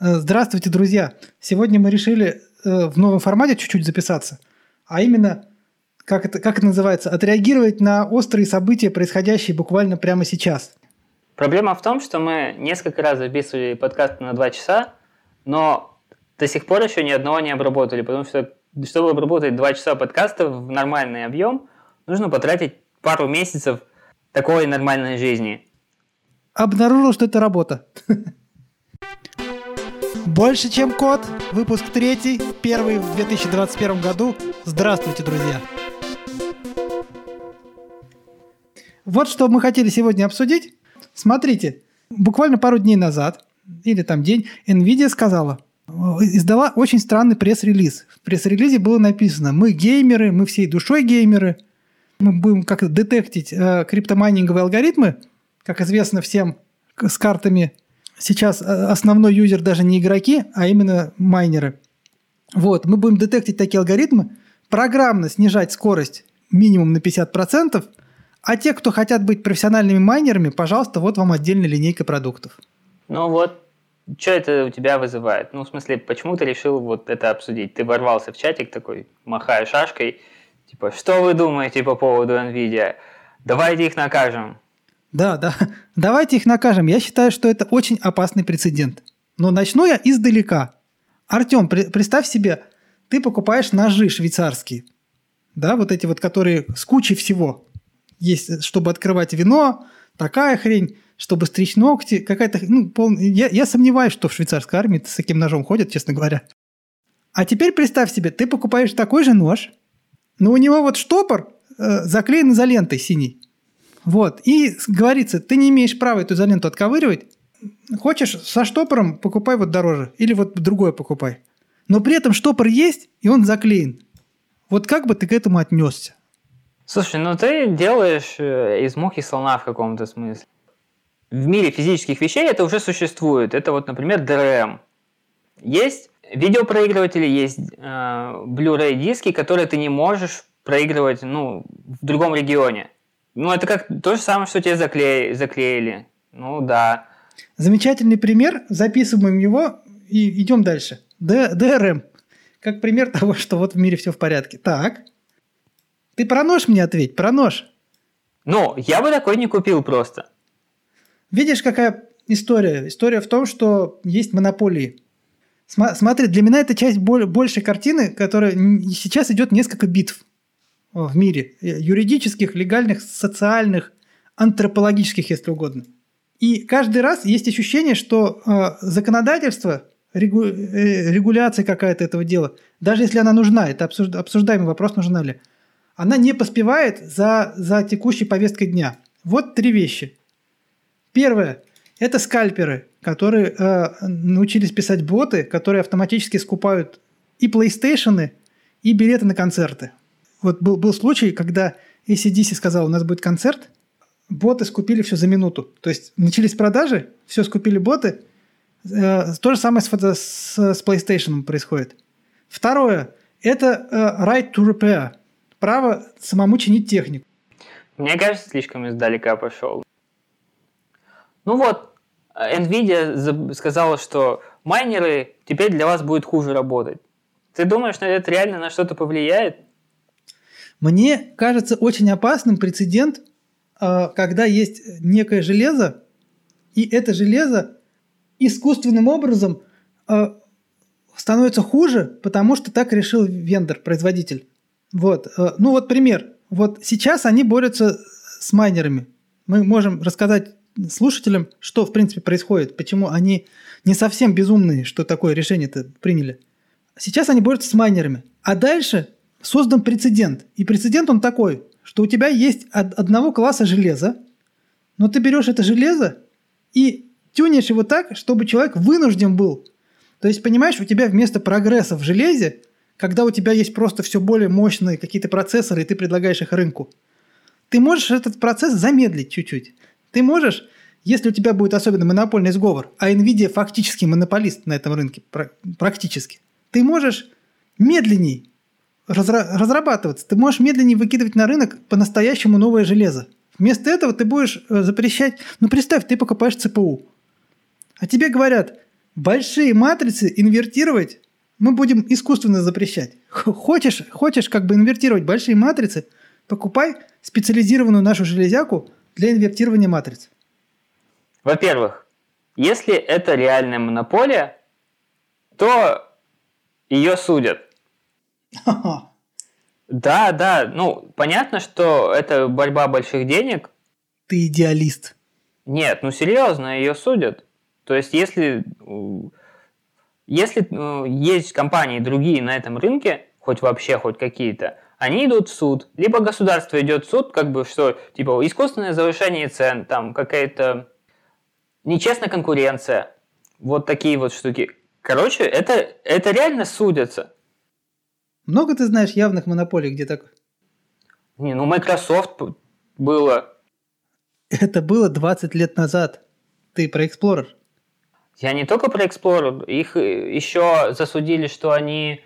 Э, здравствуйте, друзья! Сегодня мы решили э, в новом формате чуть-чуть записаться, а именно, как это, как это называется, отреагировать на острые события, происходящие буквально прямо сейчас. Проблема в том, что мы несколько раз записывали подкаст на два часа, но до сих пор еще ни одного не обработали, потому что чтобы обработать два часа подкаста в нормальный объем, нужно потратить пару месяцев такой нормальной жизни. Обнаружил, что это работа. Больше, чем код. Выпуск третий, первый в 2021 году. Здравствуйте, друзья. Вот что мы хотели сегодня обсудить. Смотрите, буквально пару дней назад, или там день, NVIDIA сказала, издала очень странный пресс-релиз. В пресс-релизе было написано, мы геймеры, мы всей душой геймеры, мы будем как детектить э, криптомайнинговые алгоритмы, как известно всем, с картами сейчас э, основной юзер даже не игроки, а именно майнеры. Вот, мы будем детектить такие алгоритмы, программно снижать скорость минимум на 50%, а те, кто хотят быть профессиональными майнерами, пожалуйста, вот вам отдельная линейка продуктов. Ну вот, что это у тебя вызывает? Ну, в смысле, почему ты решил вот это обсудить? Ты ворвался в чатик такой, махая шашкой, типа, что вы думаете по поводу NVIDIA? Давайте их накажем. Да, да. Давайте их накажем. Я считаю, что это очень опасный прецедент. Но начну я издалека. Артем, при, представь себе, ты покупаешь ножи швейцарские. Да, вот эти вот, которые с кучей всего. Есть, чтобы открывать вино, такая хрень, чтобы стричь ногти, какая-то... Ну, пол... я, я сомневаюсь, что в швейцарской армии с таким ножом ходят, честно говоря. А теперь представь себе, ты покупаешь такой же нож, но у него вот штопор э, заклеен изолентой синий. Вот. И говорится, ты не имеешь права эту изоленту отковыривать. Хочешь со штопором, покупай вот дороже. Или вот другое покупай. Но при этом штопор есть, и он заклеен. Вот как бы ты к этому отнесся? Слушай, ну ты делаешь э, из мухи слона в каком-то смысле. В мире физических вещей это уже существует. Это вот, например, DRM. Есть видеопроигрыватели, есть э, Blu-ray диски, которые ты не можешь проигрывать ну, в другом регионе. Ну, это как то же самое, что тебе заклеили. заклеили. Ну, да. Замечательный пример. Записываем его и идем дальше. Д, ДРМ. Как пример того, что вот в мире все в порядке. Так. Ты про нож мне ответь, про нож. Ну, я бы такой не купил просто. Видишь, какая история? История в том, что есть монополии. Смотри, для меня это часть большей картины, которая сейчас идет несколько битв в мире. Э, юридических, легальных, социальных, антропологических, если угодно. И каждый раз есть ощущение, что э, законодательство, регу, э, регуляция какая-то этого дела, даже если она нужна, это обсужд, обсуждаемый вопрос, нужна ли, она не поспевает за, за текущей повесткой дня. Вот три вещи. Первое – это скальперы, которые э, научились писать боты, которые автоматически скупают и PlayStation, и билеты на концерты. Вот был, был случай, когда ACDC сказал, у нас будет концерт, боты скупили все за минуту. То есть начались продажи, все скупили боты. Э, то же самое с, с, с PlayStation происходит. Второе – это э, right to repair. Право самому чинить технику. Мне кажется, слишком издалека пошел. Ну вот, Nvidia сказала, что майнеры теперь для вас будет хуже работать. Ты думаешь, что это реально на что-то повлияет? Мне кажется очень опасным прецедент, а, когда есть некое железо, и это железо искусственным образом а, становится хуже, потому что так решил вендор, производитель. Вот. А, ну вот пример. Вот сейчас они борются с майнерами. Мы можем рассказать слушателям, что в принципе происходит, почему они не совсем безумные, что такое решение-то приняли. Сейчас они борются с майнерами. А дальше создан прецедент. И прецедент он такой, что у тебя есть от одного класса железа, но ты берешь это железо и тюнишь его так, чтобы человек вынужден был. То есть, понимаешь, у тебя вместо прогресса в железе, когда у тебя есть просто все более мощные какие-то процессоры, и ты предлагаешь их рынку, ты можешь этот процесс замедлить чуть-чуть. Ты можешь, если у тебя будет особенно монопольный сговор, а NVIDIA фактически монополист на этом рынке, практически, ты можешь медленней разра- разрабатываться. Ты можешь медленнее выкидывать на рынок по-настоящему новое железо. Вместо этого ты будешь э, запрещать... Ну, представь, ты покупаешь ЦПУ. А тебе говорят, большие матрицы инвертировать мы будем искусственно запрещать. Хочешь, хочешь как бы инвертировать большие матрицы, покупай специализированную нашу железяку для инвертирования матриц. Во-первых, если это реальная монополия, то ее судят. Да, да, ну, понятно, что это борьба больших денег. Ты идеалист. Нет, ну серьезно, ее судят. То есть, если, если ну, есть компании другие на этом рынке, хоть вообще, хоть какие-то, они идут в суд. Либо государство идет в суд, как бы, что, типа, искусственное завышение цен, там, какая-то нечестная конкуренция. Вот такие вот штуки. Короче, это, это реально судятся. Много ты знаешь явных монополий, где так? Не, ну Microsoft было. Это было 20 лет назад. Ты про Explorer. Я не только про Explorer. Их э, еще засудили, что они...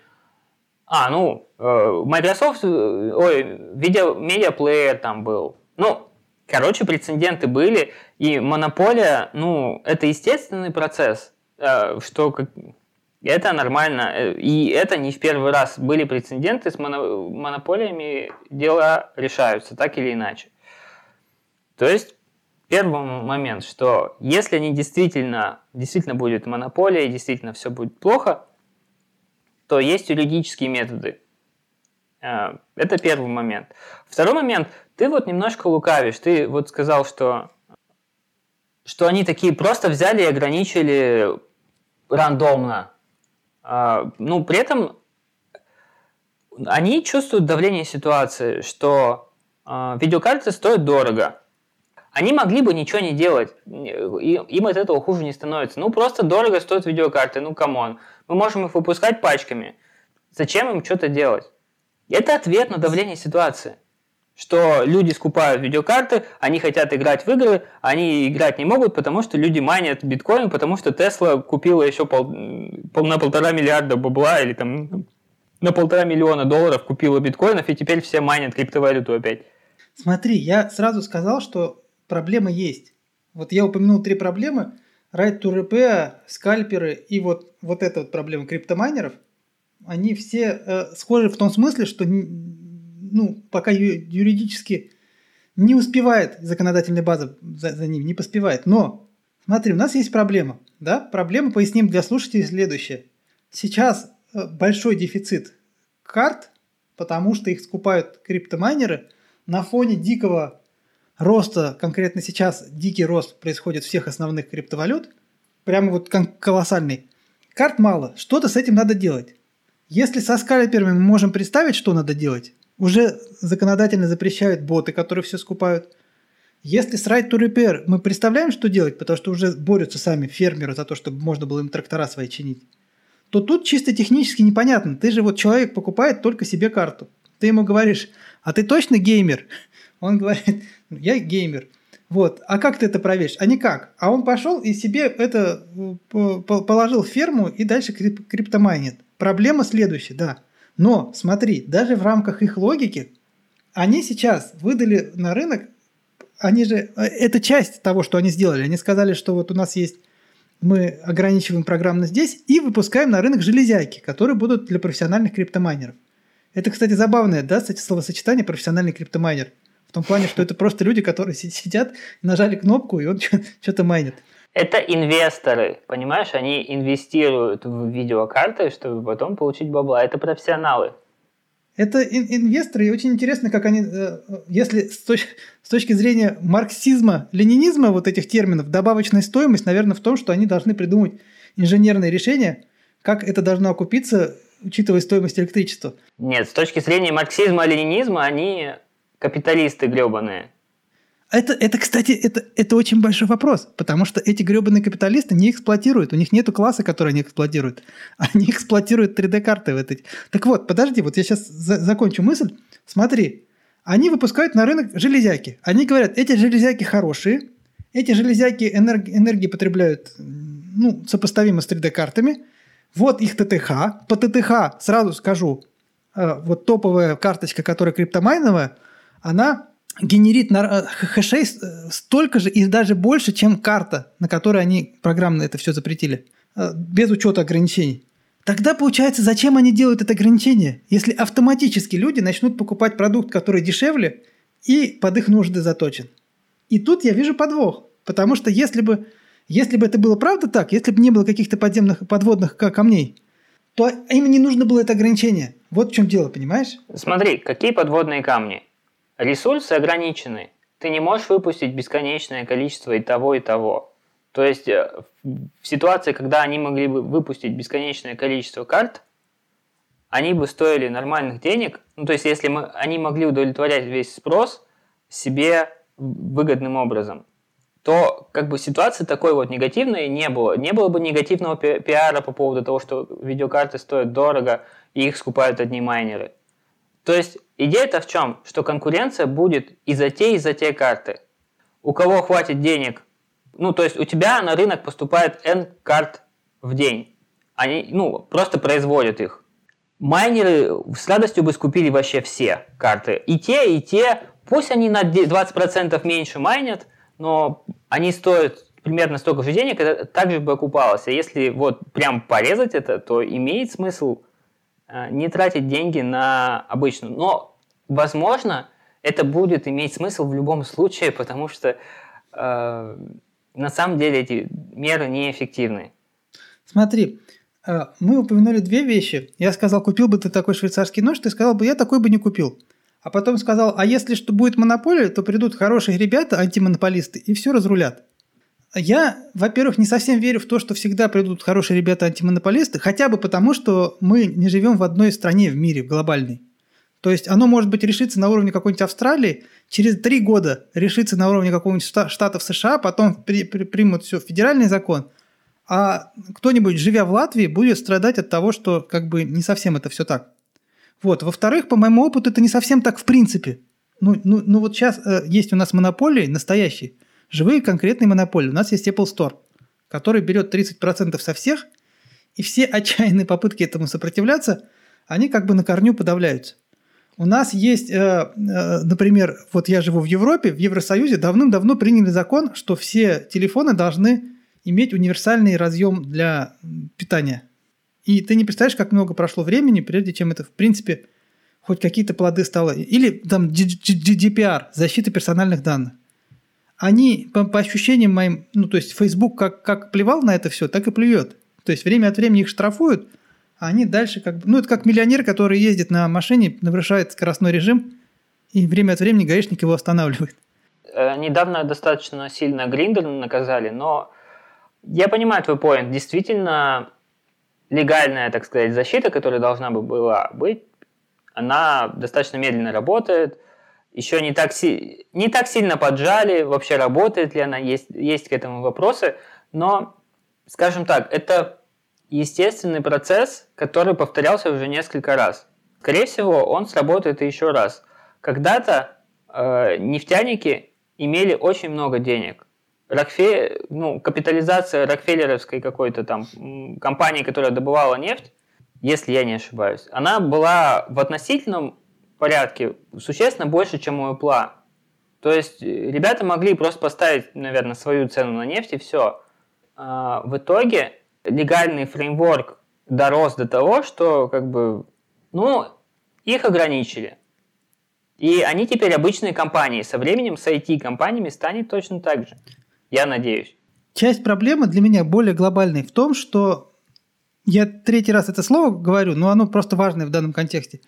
А, ну, э, Microsoft, э, ой, видео, медиаплеер там был. Ну, короче, прецеденты были, и монополия, ну, это естественный процесс, что это нормально. Э, и это не в первый раз. Были прецеденты с монополиями, дела решаются так или иначе. То есть первый момент, что если они действительно, действительно будет монополия и действительно все будет плохо, то есть юридические методы. Э, это первый момент. Второй момент, ты вот немножко лукавишь. Ты вот сказал, что, что они такие просто взяли и ограничили рандомно ну, при этом они чувствуют давление ситуации, что э, видеокарты стоят дорого. Они могли бы ничего не делать, им от этого хуже не становится. Ну, просто дорого стоят видеокарты, ну, come on. Мы можем их выпускать пачками. Зачем им что-то делать? Это ответ на давление ситуации что люди скупают видеокарты, они хотят играть в игры, они играть не могут, потому что люди майнят биткоин, потому что Тесла купила еще пол, пол, на полтора миллиарда бабла или там на полтора миллиона долларов купила биткоинов, и теперь все майнят криптовалюту опять. Смотри, я сразу сказал, что проблема есть. Вот я упомянул три проблемы. Right to repair, скальперы и вот, вот эта вот проблема криптомайнеров. Они все э, схожи в том смысле, что ну, пока юридически не успевает законодательная база за, за ним, не поспевает. Но, смотри, у нас есть проблема. Да? Проблема, поясним для слушателей, следующая. Сейчас э, большой дефицит карт, потому что их скупают криптомайнеры на фоне дикого роста, конкретно сейчас дикий рост происходит всех основных криптовалют, прямо вот колоссальный. Карт мало, что-то с этим надо делать. Если со скальперами мы можем представить, что надо делать, уже законодательно запрещают боты, которые все скупают. Если с Right to Repair мы представляем, что делать, потому что уже борются сами фермеры за то, чтобы можно было им трактора свои чинить, то тут чисто технически непонятно. Ты же вот человек покупает только себе карту. Ты ему говоришь, а ты точно геймер? Он говорит, «Ну, я геймер. Вот. А как ты это проверишь? А никак. А он пошел и себе это э, положил в ферму и дальше крип криптомайнит. Проблема следующая, да. Но смотри, даже в рамках их логики, они сейчас выдали на рынок, они же, э, это часть того, что они сделали. Они сказали, что вот у нас есть, мы ограничиваем программно здесь и выпускаем на рынок железяки, которые будут для профессиональных криптомайнеров. Это, кстати, забавное, да, кстати, словосочетание профессиональный криптомайнер. В том плане, что это просто люди, которые сидят, нажали кнопку, и он что-то майнит. Это инвесторы, понимаешь, они инвестируют в видеокарты, чтобы потом получить бабла. Это профессионалы. Это ин- инвесторы, и очень интересно, как они, э, если с, точ- с точки зрения марксизма, ленинизма вот этих терминов, добавочная стоимость, наверное, в том, что они должны придумать инженерные решения, как это должно окупиться, учитывая стоимость электричества. Нет, с точки зрения марксизма, ленинизма, они капиталисты гребаные. Это, это, кстати, это, это очень большой вопрос, потому что эти гребаные капиталисты не эксплуатируют, у них нету класса, который они эксплуатируют. Они эксплуатируют 3D-карты в этой. Так вот, подожди, вот я сейчас за- закончу мысль. Смотри, они выпускают на рынок железяки. Они говорят, эти железяки хорошие, эти железяки энерги- энергии потребляют ну, сопоставимо с 3D-картами. Вот их ТТХ. По ТТХ сразу скажу, э, вот топовая карточка, которая криптомайновая, она генерит на, э, хэшей э, столько же и даже больше, чем карта, на которой они программно это все запретили. э, без учета ограничений. Тогда получается, зачем они делают это ограничение, если автоматически люди начнут покупать продукт, который дешевле и под их нужды заточен. И тут я вижу подвох, потому что если бы, если бы это было правда так, если бы не было каких-то подземных подводных камней, то им не нужно было это ограничение. Вот в чем дело, понимаешь? Смотри, какие подводные камни? Ресурсы ограничены. Ты не можешь выпустить бесконечное количество и того, и того. То есть э, в ситуации, когда они могли бы выпустить бесконечное количество карт, они бы стоили нормальных денег. Ну, то есть если мы, они могли удовлетворять весь спрос себе выгодным образом, то как бы ситуации такой вот негативной не было. Не было бы негативного пи пиара по поводу того, что видеокарты стоят дорого и их скупают одни майнеры. То есть идея-то в чем? Что конкуренция будет и за те, и за те карты. У кого хватит денег ну, то есть у тебя на рынок поступает N карт в день. Они, ну, просто производят их. Майнеры с радостью бы скупили вообще все карты. И те, и те, пусть они на 20% меньше майнят, но они стоят примерно столько же денег, это также бы окупалось. А если вот прям порезать это, то имеет смысл не тратить деньги на обычную. Но, возможно, это будет иметь смысл в любом случае, потому что э, на самом деле эти меры неэффективны. Смотри, э, мы упомянули две вещи. Я сказал, купил бы ты такой швейцарский нож, ты сказал бы, я такой бы не купил. А потом сказал, а если что будет монополия, то придут хорошие ребята, антимонополисты, и все разрулят. Я, во-первых, не совсем верю в то, что всегда придут хорошие ребята-антимонополисты, хотя бы потому, что мы не живем в одной стране в мире, в глобальной. То есть оно может быть решиться на уровне какой-нибудь Австралии, через три года решится на уровне какого-нибудь штата в США, потом при, при, примут все федеральный закон, а кто-нибудь, живя в Латвии, будет страдать от того, что как бы не совсем это все так. Вот. Во-вторых, по моему опыту, это не совсем так в принципе. Ну, ну, ну вот сейчас э, есть у нас монополии настоящие, живые конкретные монополии. У нас есть Apple Store, который берет 30% со всех, и все отчаянные попытки этому сопротивляться, они как бы на корню подавляются. У нас есть, э, э, например, вот я живу в Европе, в Евросоюзе давным-давно приняли закон, что все телефоны должны иметь универсальный разъем для питания. И ты не представляешь, как много прошло времени, прежде чем это, в принципе, хоть какие-то плоды стало. Или там GDPR, защита персональных данных. Они, по, по ощущениям моим, ну, то есть Facebook как, как плевал на это все, так и плюет. То есть время от времени их штрафуют – а они дальше как бы... Ну, это как миллионер, который ездит на машине, нарушает скоростной режим, и время от времени гаишник его останавливает. Э, недавно достаточно сильно Гриндер наказали, но я понимаю твой поинт. Действительно, легальная, так сказать, защита, которая должна бы была быть, она достаточно медленно работает, еще не так, си... не так сильно поджали, вообще работает ли она, есть, есть к этому вопросы, но, скажем так, это естественный процесс, который повторялся уже несколько раз. Скорее всего, он сработает еще раз. Когда-то э, нефтяники имели очень много денег. Рокфе... Ну, капитализация Рокфеллеровской какой-то там компании, которая добывала нефть, если я не ошибаюсь, она была в относительном порядке существенно больше, чем у Apple. То есть э, ребята могли просто поставить, наверное, свою цену на нефть и все. А в итоге легальный фреймворк дорос до того, что как бы, ну, их ограничили. И они теперь обычные компании. Со временем с IT-компаниями станет точно так же. Я надеюсь. Часть проблемы для меня более глобальной в том, что я третий раз это слово говорю, но оно просто важное в данном контексте.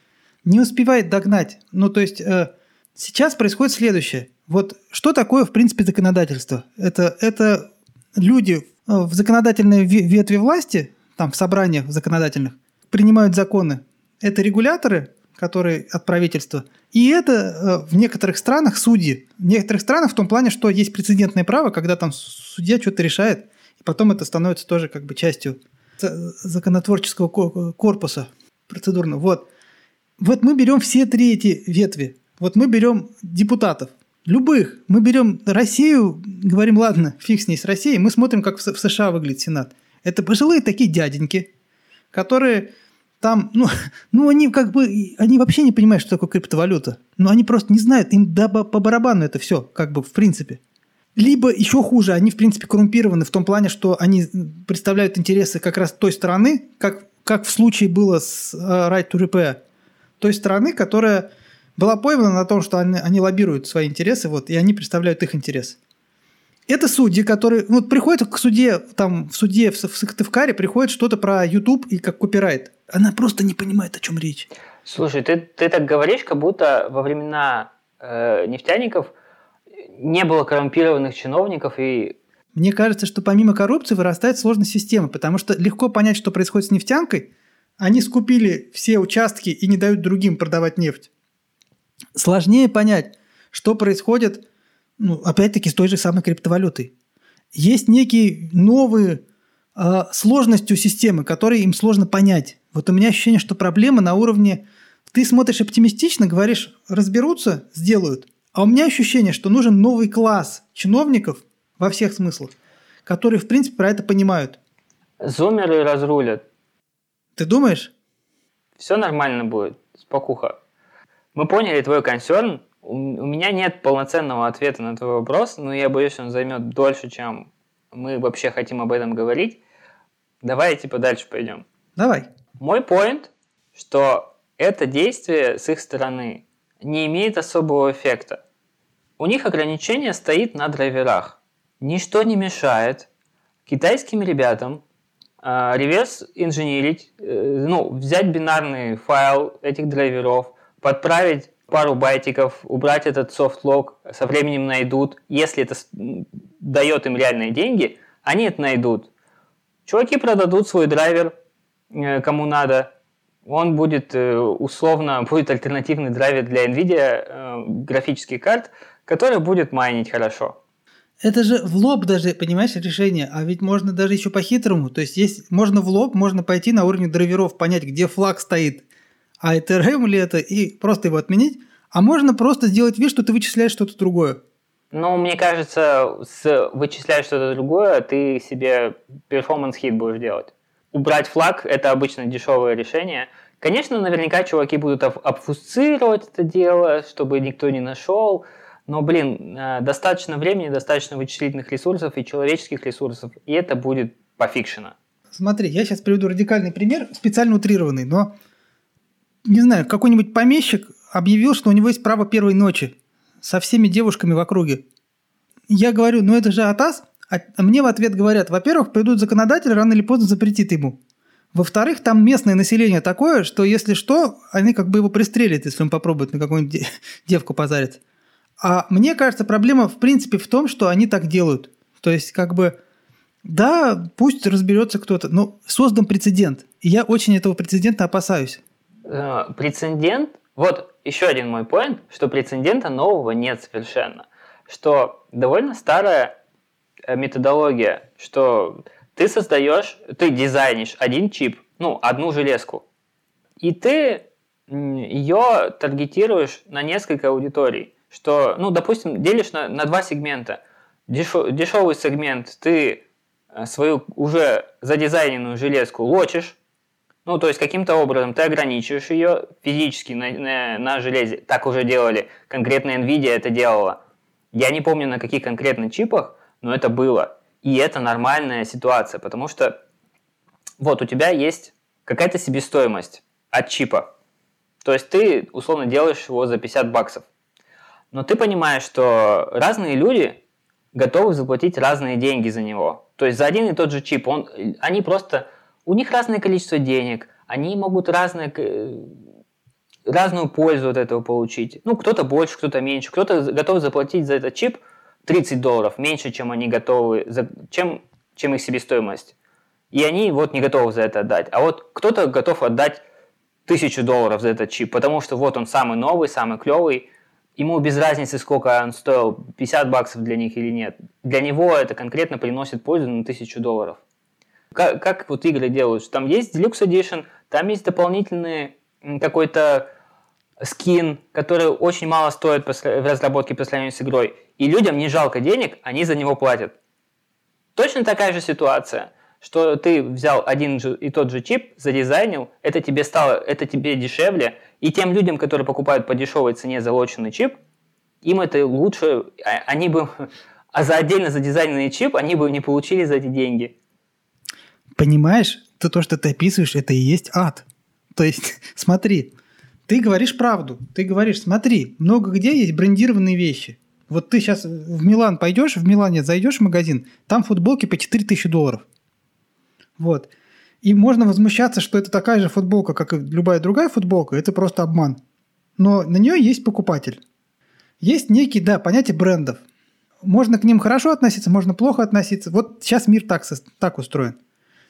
Не успевает догнать. Ну, то есть э, сейчас происходит следующее. Вот что такое, в принципе, законодательство? Это, это люди в законодательной ветви власти, там в собраниях законодательных, принимают законы. Это регуляторы, которые от правительства, и это э, в некоторых странах судьи. В некоторых странах в том плане, что есть прецедентное право, когда там судья что-то решает, и потом это становится тоже как бы частью законотворческого корпуса процедурного. Вот. Вот мы берем все три эти ветви. Вот мы берем депутатов – Любых. Мы берем Россию, говорим, ладно, фиг с ней, с Россией. Мы смотрим, как в США выглядит Сенат. Это пожилые такие дяденьки, которые там, ну, ну они как бы, они вообще не понимают, что такое криптовалюта. Но они просто не знают, им да, по барабану это все, как бы в принципе. Либо еще хуже, они, в принципе, коррумпированы в том плане, что они представляют интересы как раз той стороны, как, как в случае было с uh, Right to Repair, той стороны, которая была поймана на том, что они, они лоббируют свои интересы, вот, и они представляют их интерес. Это судьи, которые... Вот приходят к суде, там, в суде в, в Сыктывкаре приходит что-то про YouTube и как копирайт. Она просто не понимает, о чем речь. Слушай, ты, ты так говоришь, как будто во времена э, нефтяников не было коррумпированных чиновников и... Мне кажется, что помимо коррупции вырастает сложность системы, потому что легко понять, что происходит с нефтянкой. Они скупили все участки и не дают другим продавать нефть. Сложнее понять, что происходит, ну, опять-таки, с той же самой криптовалютой. Есть некие новые э, сложностью системы, которые им сложно понять. Вот у меня ощущение, что проблема на уровне... Ты смотришь оптимистично, говоришь, разберутся, сделают. А у меня ощущение, что нужен новый класс чиновников во всех смыслах, которые, в принципе, про это понимают. Зумеры разрулят. Ты думаешь? Все нормально будет, спокуха. Мы поняли твой консерн. У меня нет полноценного ответа на твой вопрос, но я боюсь, он займет дольше, чем мы вообще хотим об этом говорить. Давай типа дальше пойдем. Давай. Мой поинт, что это действие с их стороны не имеет особого эффекта. У них ограничение стоит на драйверах. Ничто не мешает китайским ребятам реверс инженерить, э, ну, взять бинарный файл этих драйверов, подправить пару байтиков, убрать этот софтлог, со временем найдут. Если это дает им реальные деньги, они это найдут. Чуваки продадут свой драйвер э, кому надо. Он будет э, условно, будет альтернативный драйвер для NVIDIA графических карт, который будет майнить хорошо. Это же в лоб даже, понимаешь, решение. А ведь можно даже еще по-хитрому. То есть, есть можно в лоб, можно пойти на уровне драйверов, понять, где флаг стоит а это RAM ли это, и просто его отменить, а можно просто сделать вид, что ты вычисляешь что-то другое. Ну, мне кажется, с вычисляешь что-то другое, ты себе перформанс хит будешь делать. Убрать флаг – это обычно дешевое решение. Конечно, наверняка чуваки будут обфусцировать это дело, чтобы никто не нашел. Но, блин, э, достаточно времени, достаточно вычислительных ресурсов и человеческих ресурсов, и это будет пофикшено. Смотри, я сейчас приведу радикальный пример, специально утрированный, но не знаю, какой-нибудь помещик объявил, что у него есть право первой ночи со всеми девушками в округе. Я говорю, ну это же АТАС. А мне в ответ говорят, во-первых, придут законодатели, рано или поздно запретит ему. Во-вторых, там местное население такое, что если что, они как бы его пристрелят, если он попробует на какую-нибудь девку позарить. А мне кажется, проблема в принципе в том, что они так делают. То есть как бы, да, пусть разберется кто-то, но создан прецедент. И я очень этого прецедента опасаюсь. Э, прецедент, вот еще один мой поинт, что прецедента нового нет совершенно. Что довольно старая э, методология, что ты создаешь, ты дизайнишь один чип, ну, одну железку, и ты ее таргетируешь на несколько аудиторий. Что, ну, допустим, делишь на, на два сегмента. Дешев, дешевый сегмент ты э, свою уже задизайненную железку лочишь, ну, то есть каким-то образом ты ограничиваешь ее физически на, на, на железе. Так уже делали. Конкретно NVIDIA это делала. Я не помню на каких конкретно чипах, но это было. И это нормальная ситуация, потому что вот у тебя есть какая-то себестоимость от чипа. То есть ты условно делаешь его за 50 баксов. Но ты понимаешь, что разные люди готовы заплатить разные деньги за него. То есть за один и тот же чип. Он, они просто у них разное количество денег, они могут разное, разную пользу от этого получить. Ну, кто-то больше, кто-то меньше. Кто-то готов заплатить за этот чип 30 долларов, меньше, чем они готовы, за, чем, чем их себестоимость. И они вот не готовы за это отдать. А вот кто-то готов отдать тысячу долларов за этот чип, потому что вот он самый новый, самый клевый, ему без разницы, сколько он стоил, 50 баксов для них или нет. Для него это конкретно приносит пользу на тысячу долларов. Как, как вот игры делают? Там есть Deluxe Edition, там есть дополнительный какой-то скин, который очень мало стоит в разработке по сравнению с игрой. И людям не жалко денег, они за него платят. Точно такая же ситуация, что ты взял один и тот же чип, задизайнил, это тебе стало, это тебе дешевле, и тем людям, которые покупают по дешевой цене залоченный чип, им это лучше, а, они бы а за отдельно задизайненный чип они бы не получили за эти деньги. Понимаешь, то, то, что ты описываешь, это и есть ад. То есть, смотри, ты говоришь правду. Ты говоришь, смотри, много где есть брендированные вещи. Вот ты сейчас в Милан пойдешь, в Милане зайдешь в магазин, там футболки по 4000 долларов. Вот. И можно возмущаться, что это такая же футболка, как и любая другая футболка, это просто обман. Но на нее есть покупатель. Есть некий, да, понятие брендов. Можно к ним хорошо относиться, можно плохо относиться. Вот сейчас мир так, так устроен.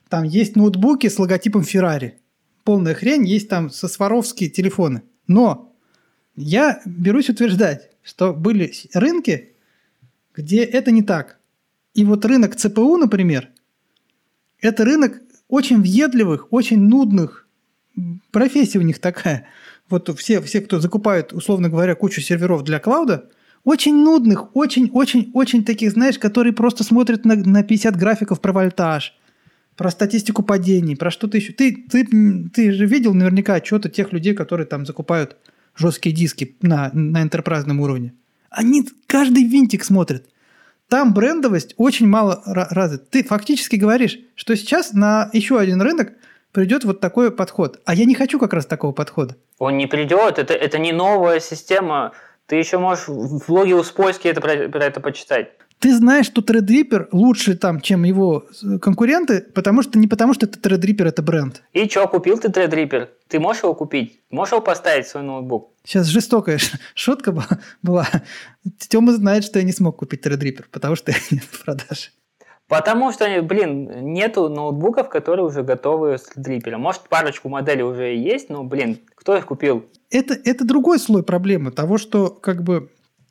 Там есть ноутбуки с логотипом Ferrari. Полная хрень, есть там со Сваровские телефоны. Но я берусь утверждать, что были рынки, где это не так. И вот рынок ЦПУ, например, это рынок очень въедливых, очень нудных. Профессия у них такая. Вот все, все, кто закупают, условно говоря, кучу серверов для клауда, очень нудных, очень-очень-очень таких, знаешь, которые просто смотрят на, на 50 графиков про вольтаж, про статистику падений, про что-то еще. Ты, ты, ты же видел наверняка отчеты тех людей, которые там закупают жесткие диски на, на энтерпрайзном уровне. Они каждый винтик смотрят. Там брендовость очень мало развита. Ты фактически говоришь, что сейчас на еще один рынок придет вот такой подход. А я не хочу как раз такого подхода. Он не придет, это, это не новая система. Ты еще можешь в блоге у Спойски это, про, про это почитать. Ты знаешь, что Threadripper лучше там, чем его конкуренты, потому что не потому, что это Threadripper, это бренд. И что, купил ты Threadripper? Ты можешь его купить? Можешь его поставить в свой ноутбук? Сейчас жестокая шутка была. Тёма знает, что я не смог купить Threadripper, потому что нет в продаже. Потому что, блин, нету ноутбуков, которые уже готовы с Threadripper. Может, парочку моделей уже есть, но, блин, кто их купил? Это, это другой слой проблемы того, что как бы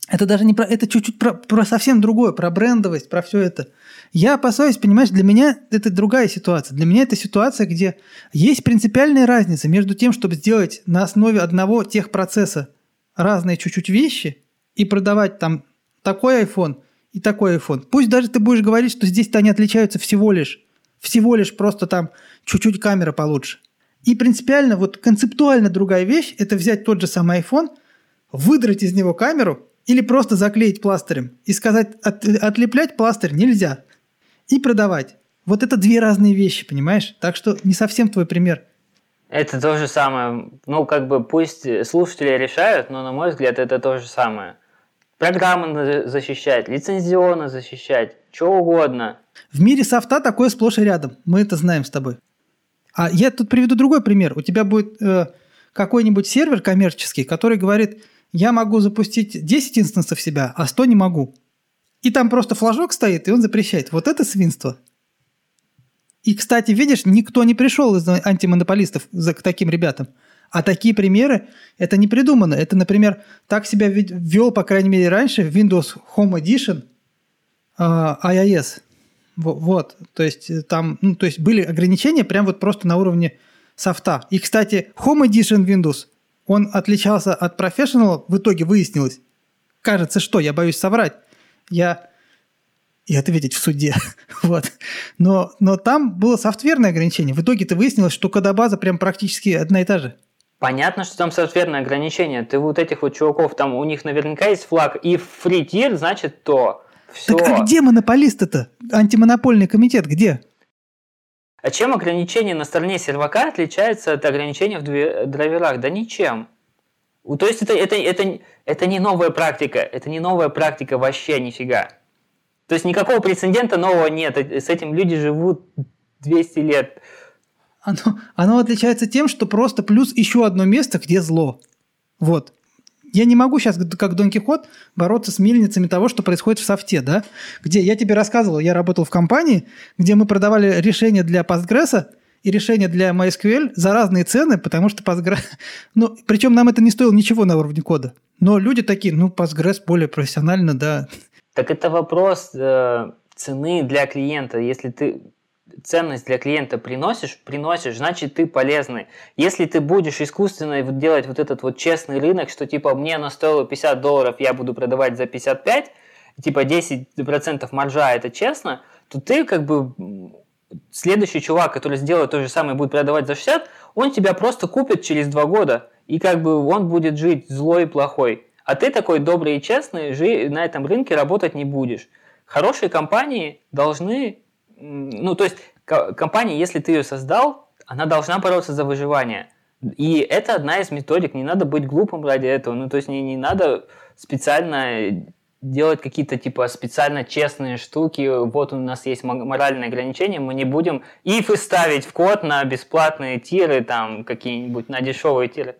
это даже не про... Это чуть-чуть про, про совсем другое, про брендовость, про все это. Я опасаюсь, понимаешь, для меня это другая ситуация. Для меня это ситуация, где есть принципиальная разница между тем, чтобы сделать на основе одного техпроцесса разные чуть-чуть вещи и продавать там такой iPhone и такой iPhone. Пусть даже ты будешь говорить, что здесь-то они отличаются всего лишь. Всего лишь просто там чуть-чуть камера получше. И принципиально, вот концептуально другая вещь – это взять тот же самый iPhone, выдрать из него камеру или просто заклеить пластырем и сказать, от, отлеплять пластырь нельзя. И продавать. Вот это две разные вещи, понимаешь? Так что не совсем твой пример. Это то же самое. Ну, как бы пусть слушатели решают, но, на мой взгляд, это то же самое. Программы защищать, лицензионно защищать, что угодно. В мире софта такое сплошь и рядом. Мы это знаем с тобой. А я тут приведу другой пример. У тебя будет э, какой-нибудь сервер коммерческий, который говорит, я могу запустить 10 инстансов себя, а 100 не могу. И там просто флажок стоит, и он запрещает. Вот это свинство. И, кстати, видишь, никто не пришел из антимонополистов к таким ребятам. А такие примеры, это не придумано. Это, например, так себя вел, по крайней мере, раньше Windows Home Edition uh, iOS. Вот, то есть э, там, ну, то есть были ограничения прям вот просто на уровне софта. И, кстати, Home Edition Windows он отличался от Professional, в итоге выяснилось. Кажется, что, я боюсь соврать. Я и ответить в суде. вот. Но, но там было софтверное ограничение. В итоге-то выяснилось, что кодобаза прям практически одна и та же. Понятно, что там софтверное ограничение. Ты вот этих вот чуваков, там у них наверняка есть флаг, и tier значит то. Все. Так а где монополисты-то? Антимонопольный комитет где? А чем ограничение на стороне сервака отличается от ограничения в драйверах? Да ничем. То есть это, это, это, это не новая практика, это не новая практика вообще нифига. То есть никакого прецедента нового нет, с этим люди живут 200 лет. Оно, оно отличается тем, что просто плюс еще одно место, где зло. Вот. Я не могу сейчас, как Дон Кихот, бороться с мельницами того, что происходит в софте, да? Где я тебе рассказывал, я работал в компании, где мы продавали решения для Postgres и решения для MySQL за разные цены, потому что Postgres... Ну, причем нам это не стоило ничего на уровне кода. Но люди такие, ну, Postgres более профессионально, да. Так это вопрос э, цены для клиента. Если ты ценность для клиента приносишь, приносишь, значит ты полезный. Если ты будешь искусственно делать вот этот вот честный рынок, что типа мне оно стоило 50 долларов, я буду продавать за 55, типа 10% маржа это честно, то ты как бы следующий чувак, который сделает то же самое и будет продавать за 60, он тебя просто купит через два года, и как бы он будет жить злой и плохой. А ты такой добрый и честный, на этом рынке работать не будешь. Хорошие компании должны, ну, то есть компания, если ты ее создал, она должна бороться за выживание. И это одна из методик. Не надо быть глупым ради этого. Ну, то есть не, не надо специально делать какие-то типа специально честные штуки. Вот у нас есть моральные ограничения, мы не будем ифы ставить в код на бесплатные тиры, там какие-нибудь на дешевые тиры.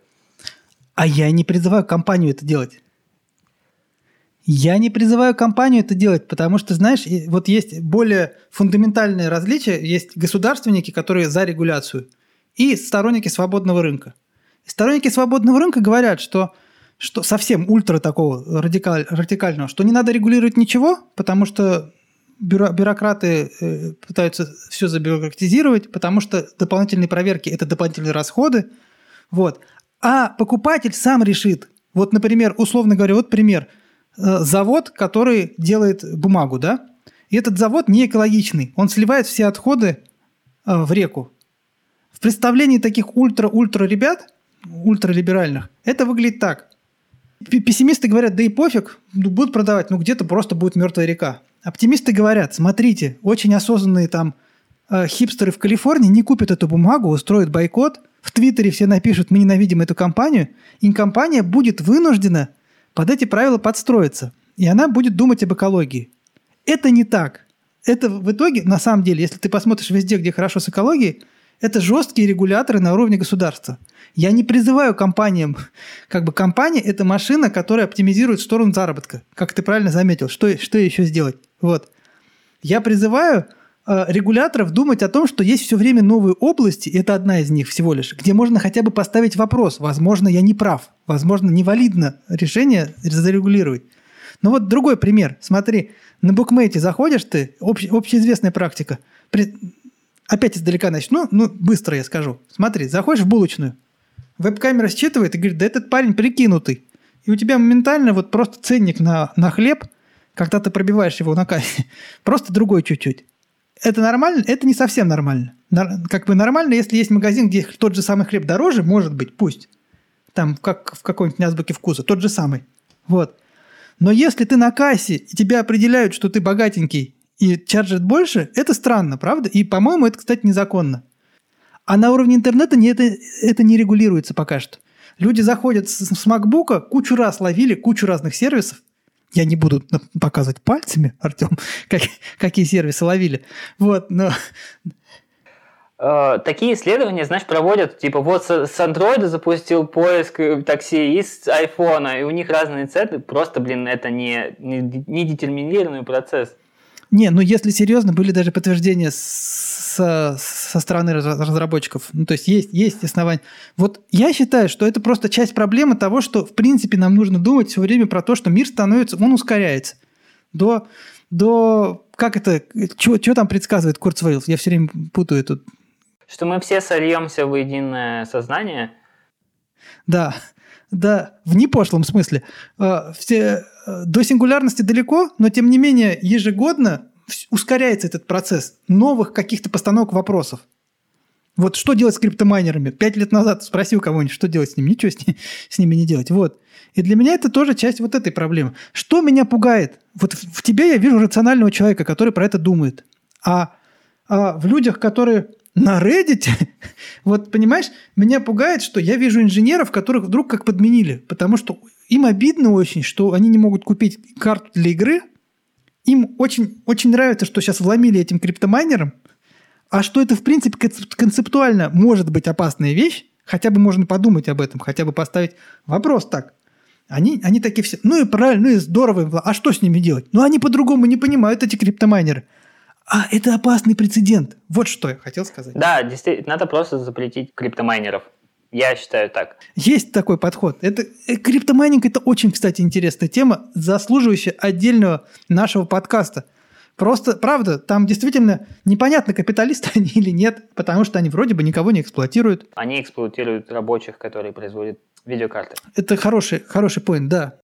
А я не призываю компанию это делать. Я не призываю компанию это делать, потому что, знаешь, вот есть более фундаментальные различия. Есть государственники, которые за регуляцию, и сторонники свободного рынка. сторонники свободного рынка говорят, что, что совсем ультра такого радикаль, радикального, что не надо регулировать ничего, потому что бюро, бюрократы э, пытаются все забюрократизировать, потому что дополнительные проверки – это дополнительные расходы. Вот. А покупатель сам решит. Вот, например, условно говоря, вот пример – завод, который делает бумагу, да? И этот завод не экологичный. Он сливает все отходы э, в реку. В представлении таких ультра-ультра ребят, ультралиберальных, это выглядит так. Пессимисты говорят, да и пофиг, ну, будут продавать, ну где-то просто будет мертвая река. Оптимисты говорят, смотрите, очень осознанные там э, хипстеры в Калифорнии не купят эту бумагу, устроят бойкот, в Твиттере все напишут, мы ненавидим эту компанию, и компания будет вынуждена под эти правила подстроиться, и она будет думать об экологии. Это не так. Это в итоге, на самом деле, если ты посмотришь везде, где хорошо с экологией, это жесткие регуляторы на уровне государства. Я не призываю компаниям, как бы компания – это машина, которая оптимизирует сторону заработка. Как ты правильно заметил, что, что еще сделать? Вот. Я призываю регуляторов думать о том, что есть все время новые области, это одна из них всего лишь, где можно хотя бы поставить вопрос. Возможно, я не прав. Возможно, невалидно решение зарегулировать. Но вот другой пример. Смотри, на букмейте заходишь ты, общ, общеизвестная практика. При... Опять издалека начну, ну, быстро я скажу. Смотри, заходишь в булочную, веб-камера считывает и говорит, да этот парень прикинутый. И у тебя моментально вот просто ценник на, на хлеб, когда ты пробиваешь его на кассе, просто другой чуть-чуть это нормально? Это не совсем нормально. Как бы нормально, если есть магазин, где тот же самый хлеб дороже, может быть, пусть. Там, как в какой-нибудь азбуке вкуса, тот же самый. Вот. Но если ты на кассе, и тебя определяют, что ты богатенький, и чаржат больше, это странно, правда? И, по-моему, это, кстати, незаконно. А на уровне интернета не, это, это не регулируется пока что. Люди заходят с, с MacBook, кучу раз ловили, кучу разных сервисов, я не буду показывать пальцами, Артем, как, какие сервисы ловили. Вот, но... Э, такие исследования, знаешь, проводят, типа, вот с Android запустил поиск э, такси и с iPhone, и у них разные цены, просто, блин, это не, не, не детерминированный процесс. Не, ну если серьезно, были даже подтверждения со, со стороны разработчиков. Ну, то есть есть, есть основания. Вот я считаю, что это просто часть проблемы того, что, в принципе, нам нужно думать все время про то, что мир становится, он ускоряется. До, до как это, что там предсказывает Курцвейл? Я все время путаю тут. Что мы все сольемся в единое сознание. Да, да, в непошлом смысле. А, все, до сингулярности далеко, но тем не менее ежегодно ускоряется этот процесс новых каких-то постановок вопросов. Вот что делать с криптомайнерами? Пять лет назад спросил кого-нибудь, что делать с ними. Ничего с, ними, с ними не делать. Вот. И для меня это тоже часть вот этой проблемы. Что меня пугает? Вот в, в тебе я вижу рационального человека, который про это думает. А, а в людях, которые на Reddit, вот понимаешь, меня пугает, что я вижу инженеров, которых вдруг как подменили, потому что им обидно очень, что они не могут купить карту для игры – им очень, очень нравится, что сейчас вломили этим криптомайнерам, а что это, в принципе, концептуально может быть опасная вещь, хотя бы можно подумать об этом, хотя бы поставить вопрос так. Они, они такие все, ну и правильно, ну и здорово, а что с ними делать? Ну они по-другому не понимают эти криптомайнеры. А это опасный прецедент. Вот что я хотел сказать. Да, действительно, надо просто запретить криптомайнеров. Я считаю так. Есть такой подход. Это э, криптомайнинг это очень, кстати, интересная тема, заслуживающая отдельного нашего подкаста. Просто, правда, там действительно непонятно, капиталисты они или нет, потому что они вроде бы никого не эксплуатируют. Они эксплуатируют рабочих, которые производят видеокарты. Это хороший, хороший поинт, да.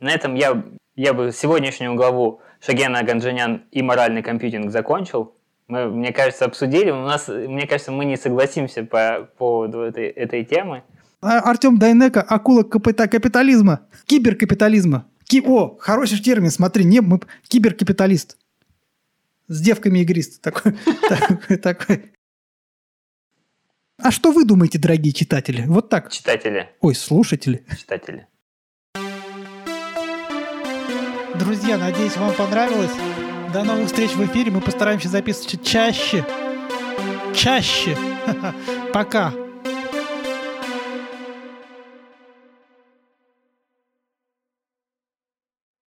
На этом я, я бы сегодняшнюю главу Шагена Ганджанян и моральный компьютинг закончил мы, мне кажется, обсудили. У нас, мне кажется, мы не согласимся по поводу этой, этой темы. А, Артем Дайнека, акула капитализма, киберкапитализма. Ки- О, хороший термин, смотри, не, мы киберкапиталист. С девками игрист. Такой, такой, такой. А что вы думаете, дорогие читатели? Вот так. Читатели, Ой, слушатели. читатели. Друзья, надеюсь, вам понравилось. До новых встреч в эфире. Мы постараемся записывать чаще. Чаще. Пока.